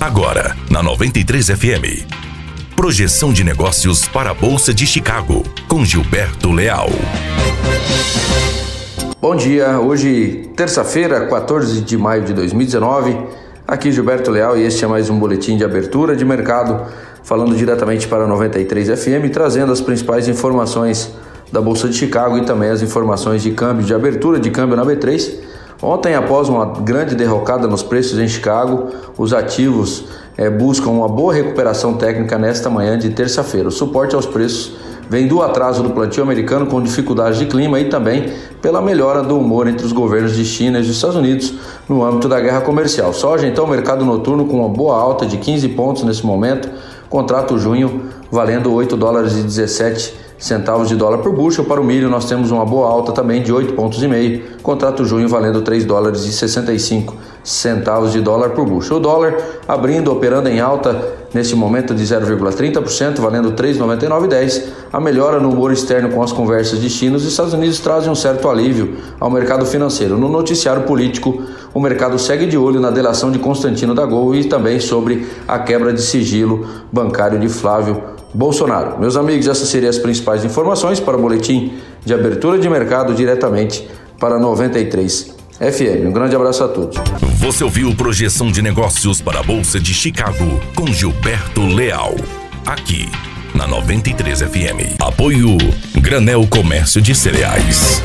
Agora, na 93 FM. Projeção de negócios para a Bolsa de Chicago, com Gilberto Leal. Bom dia, hoje, terça-feira, 14 de maio de 2019. Aqui Gilberto Leal e este é mais um boletim de abertura de mercado, falando diretamente para a 93 FM, trazendo as principais informações da Bolsa de Chicago e também as informações de câmbio, de abertura de câmbio na B3 Ontem, após uma grande derrocada nos preços em Chicago, os ativos é, buscam uma boa recuperação técnica nesta manhã de terça-feira. O suporte aos preços vem do atraso do plantio americano com dificuldades de clima e também pela melhora do humor entre os governos de China e dos Estados Unidos no âmbito da guerra comercial. Soja, então, mercado noturno com uma boa alta de 15 pontos nesse momento, contrato junho valendo 8 dólares e 17 centavos de dólar por bushel. Para o milho, nós temos uma boa alta também de 8 pontos e meio. Contrato junho valendo 3 dólares e 65 centavos de dólar por bushel. O dólar abrindo, operando em alta neste momento de 0,30%, valendo 3,9910. A melhora no humor externo com as conversas de China e Estados Unidos trazem um certo alívio ao mercado financeiro. No noticiário político, o mercado segue de olho na delação de Constantino da Gol e também sobre a quebra de sigilo bancário de Flávio Bolsonaro. Meus amigos, essas seriam as principais informações para o boletim de abertura de mercado diretamente para 93 FM. Um grande abraço a todos. Você ouviu projeção de negócios para a Bolsa de Chicago com Gilberto Leal. Aqui na 93 FM. Apoio Granel Comércio de Cereais.